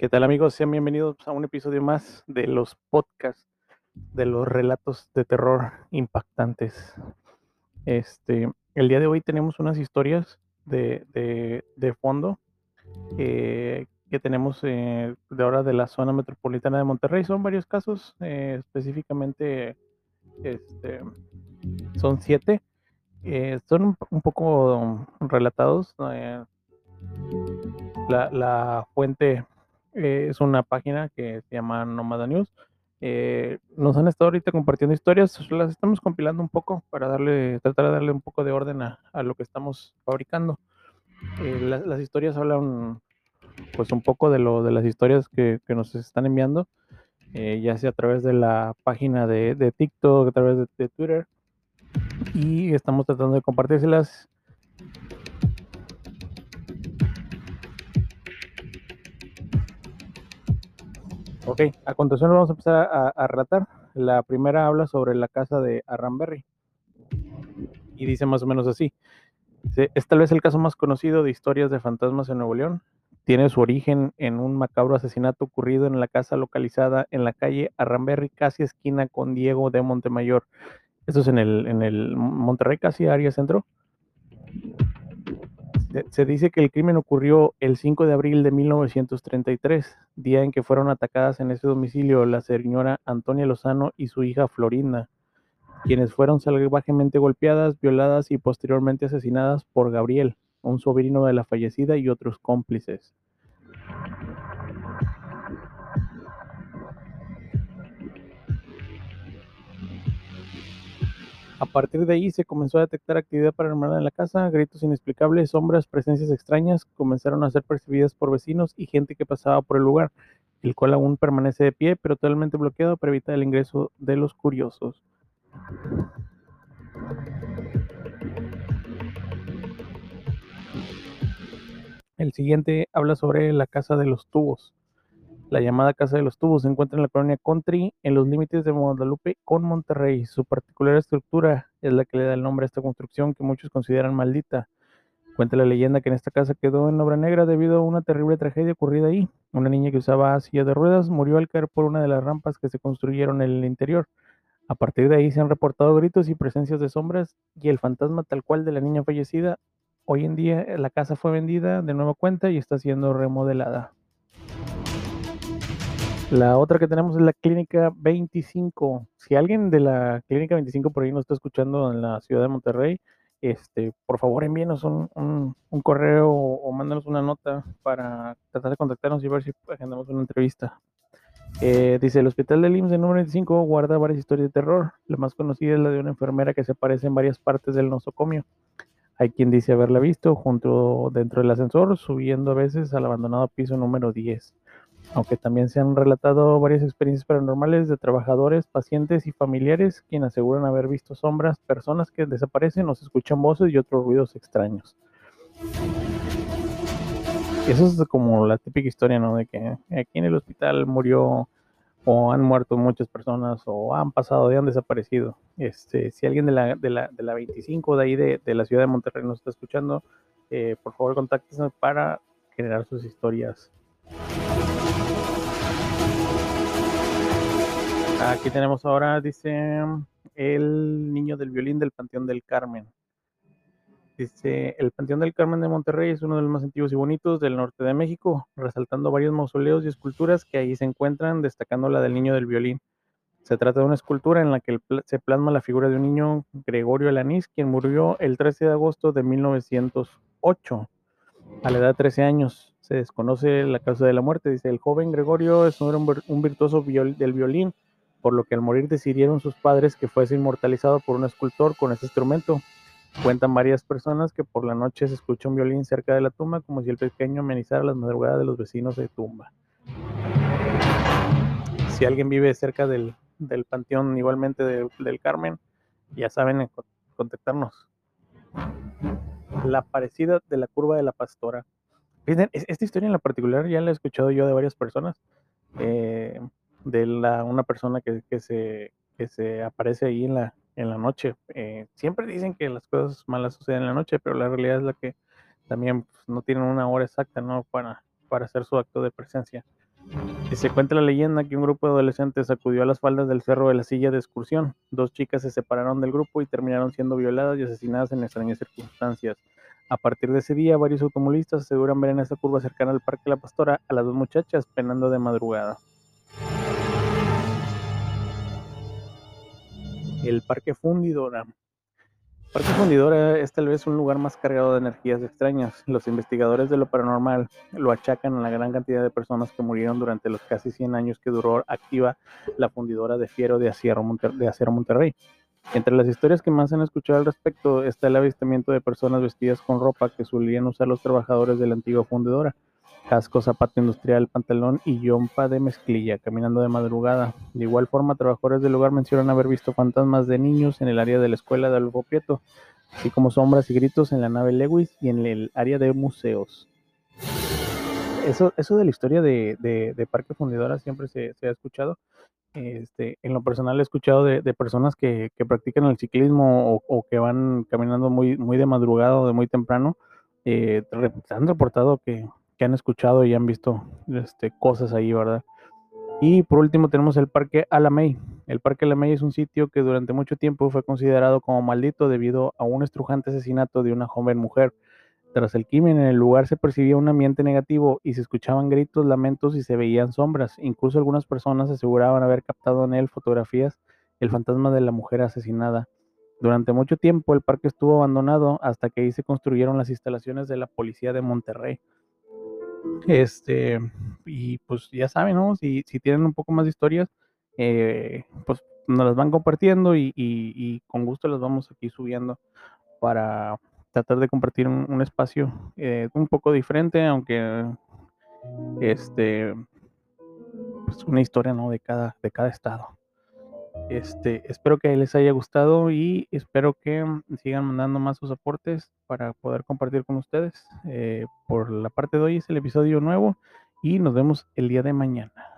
¿Qué tal amigos? Sean bienvenidos a un episodio más de los podcasts de los relatos de terror impactantes. Este, el día de hoy tenemos unas historias de, de, fondo eh, que tenemos eh, de ahora de la zona metropolitana de Monterrey. Son varios casos, eh, específicamente este, son siete. son un, poco relatados. La, la, fuente eh, es una página que se llama Nomada News. Eh, nos han estado ahorita compartiendo historias, las estamos compilando un poco para darle, tratar de darle un poco de orden a, lo que estamos fabricando. Eh, las historias hablan pues un poco de lo de las historias que, nos están enviando, ya sea a través de la página de, de TikTok, a través de, de Twitter, y estamos tratando de compartírselas Ok, a continuación vamos a empezar a, relatar. La primera habla sobre la casa de Arranberry y dice más o menos así. Es tal vez el caso más conocido de historias de fantasmas en Nuevo León. Tiene su origen en un macabro asesinato ocurrido en la casa localizada en la calle Arranberry, casi esquina con Diego de Montemayor. Esto es en el, en el Monterrey, casi área centro. Se dice que el crimen ocurrió el 5 de abril de 1933, día en que fueron atacadas en ese domicilio la señora Antonia Lozano y su hija Florinda, quienes fueron salvajemente golpeadas, violadas y posteriormente asesinadas por Gabriel, un sobrino de la fallecida y otros cómplices. A partir de ahí se comenzó a detectar actividad paranormal en la casa, gritos inexplicables, sombras, presencias extrañas comenzaron a ser percibidas por vecinos y gente que pasaba por el lugar, el cual aún permanece de pie, pero totalmente bloqueado para evitar el ingreso de los curiosos. El siguiente habla sobre la casa de los tubos. La llamada Casa de los Tubos se encuentra en la colonia Country, en los límites de Guadalupe con Monterrey. Su particular estructura es la que le da el nombre a esta construcción que muchos consideran maldita. Cuenta la leyenda que en esta casa quedó en obra negra debido a una terrible tragedia ocurrida ahí. Una niña que usaba silla de ruedas murió al caer por una de las rampas que se construyeron en el interior. A partir de ahí se han reportado gritos y presencias de sombras y el fantasma tal cual de la niña fallecida. Hoy en día la casa fue vendida de nueva cuenta y está siendo remodelada. La otra que tenemos es la Clínica 25. Si alguien de la Clínica 25 por ahí nos está escuchando en la ciudad de Monterrey, este, por favor envíenos un, correo o, mándanos una nota para tratar de contactarnos y ver si agendamos una entrevista. Eh, dice, el hospital del IMSS de número 25 guarda varias historias de terror. La más conocida es la de una enfermera que se aparece en varias partes del nosocomio. Hay quien dice haberla visto junto dentro del ascensor, subiendo a veces al abandonado piso número 10 aunque también se han relatado varias experiencias paranormales de trabajadores, pacientes y familiares quienes aseguran haber visto sombras, personas que desaparecen o se escuchan voces y otros ruidos extraños. Eso es como la típica historia, ¿no? De que aquí en el hospital murió o han muerto muchas personas o han pasado de han desaparecido. Este, si alguien de la, de la, de la 25 de ahí de, de la ciudad de Monterrey nos está escuchando, eh, por favor contáctenos para generar sus historias. Aquí tenemos ahora, dice, el niño del violín del Panteón del Carmen. Dice, el Panteón del Carmen de Monterrey es uno de los más antiguos y bonitos del norte de México, resaltando varios mausoleos y esculturas que ahí se encuentran, destacando la del niño del violín. Se trata de una escultura en la que se plasma la figura de un niño, Gregorio Alanís, quien murió el 13 de agosto de 1908, a la edad de 13 años. Se desconoce la causa de la muerte. Dice, el joven Gregorio es un virtuoso del violín por lo que al morir decidieron sus padres que fuese inmortalizado por un escultor con ese instrumento. Cuentan varias personas que por la noche se escucha un violín cerca de la tumba como si el pequeño amenizara las madrugadas de los vecinos de tumba. Si alguien vive cerca del, panteón igualmente del Carmen, ya saben contactarnos. La parecida de la curva de la pastora. Esta historia en la particular ya la he escuchado yo de varias personas. Eh, de la, una persona que, se, que se aparece ahí en la, en la noche. Eh, siempre dicen que las cosas malas suceden en la noche, pero la realidad es la que también pues, no tienen una hora exacta ¿no? para, para hacer su acto de presencia. Y se cuenta la leyenda que un grupo de adolescentes acudió a las faldas del cerro de la silla de excursión. Dos chicas se separaron del grupo y terminaron siendo violadas y asesinadas en extrañas circunstancias. A partir de ese día, varios automovilistas aseguran ver en esta curva cercana al Parque La Pastora a las dos muchachas penando de madrugada. El Parque Fundidora. Parque Fundidora es tal vez un lugar más cargado de energías extrañas. Los investigadores de lo paranormal lo achacan a la gran cantidad de personas que murieron durante los casi 100 años que duró activa la fundidora de Fiero de Acero, de Monterrey. Entre las historias que más han escuchado al respecto está el avistamiento de personas vestidas con ropa que solían usar los trabajadores de la antigua fundidora casco, zapato industrial, pantalón y yompa de mezclilla, caminando de madrugada. De igual forma, trabajadores del lugar mencionan haber visto fantasmas de niños en el área de la escuela de Adolfo así como sombras y gritos en la nave Lewis y en el área de museos. Eso, eso de la historia de, de, Parque Fundidora siempre se, se ha escuchado. Este, en lo personal he escuchado de, de personas que, que, practican el ciclismo o, o, que van caminando muy, muy de madrugada o de muy temprano. Eh, han reportado que, que han escuchado y han visto este, cosas ahí, ¿verdad? Y por último tenemos el Parque Alamey. El Parque Alamey es un sitio que durante mucho tiempo fue considerado como maldito debido a un estrujante asesinato de una joven mujer. Tras el crimen en el lugar se percibía un ambiente negativo y se escuchaban gritos, lamentos y se veían sombras. Incluso algunas personas aseguraban haber captado en él fotografías del fantasma de la mujer asesinada. Durante mucho tiempo el parque estuvo abandonado hasta que ahí se construyeron las instalaciones de la policía de Monterrey. Este, y pues ya saben, ¿no? Si, si tienen un poco más de historias, eh, pues nos las van compartiendo y, y, con gusto las vamos aquí subiendo para tratar de compartir un, un espacio eh, un poco diferente, aunque este, pues una historia, ¿no? De cada, de cada estado. Este, espero que les haya gustado y espero que sigan mandando más sus aportes para poder compartir con ustedes. Eh, por la parte de hoy es el episodio nuevo y nos vemos el día de mañana.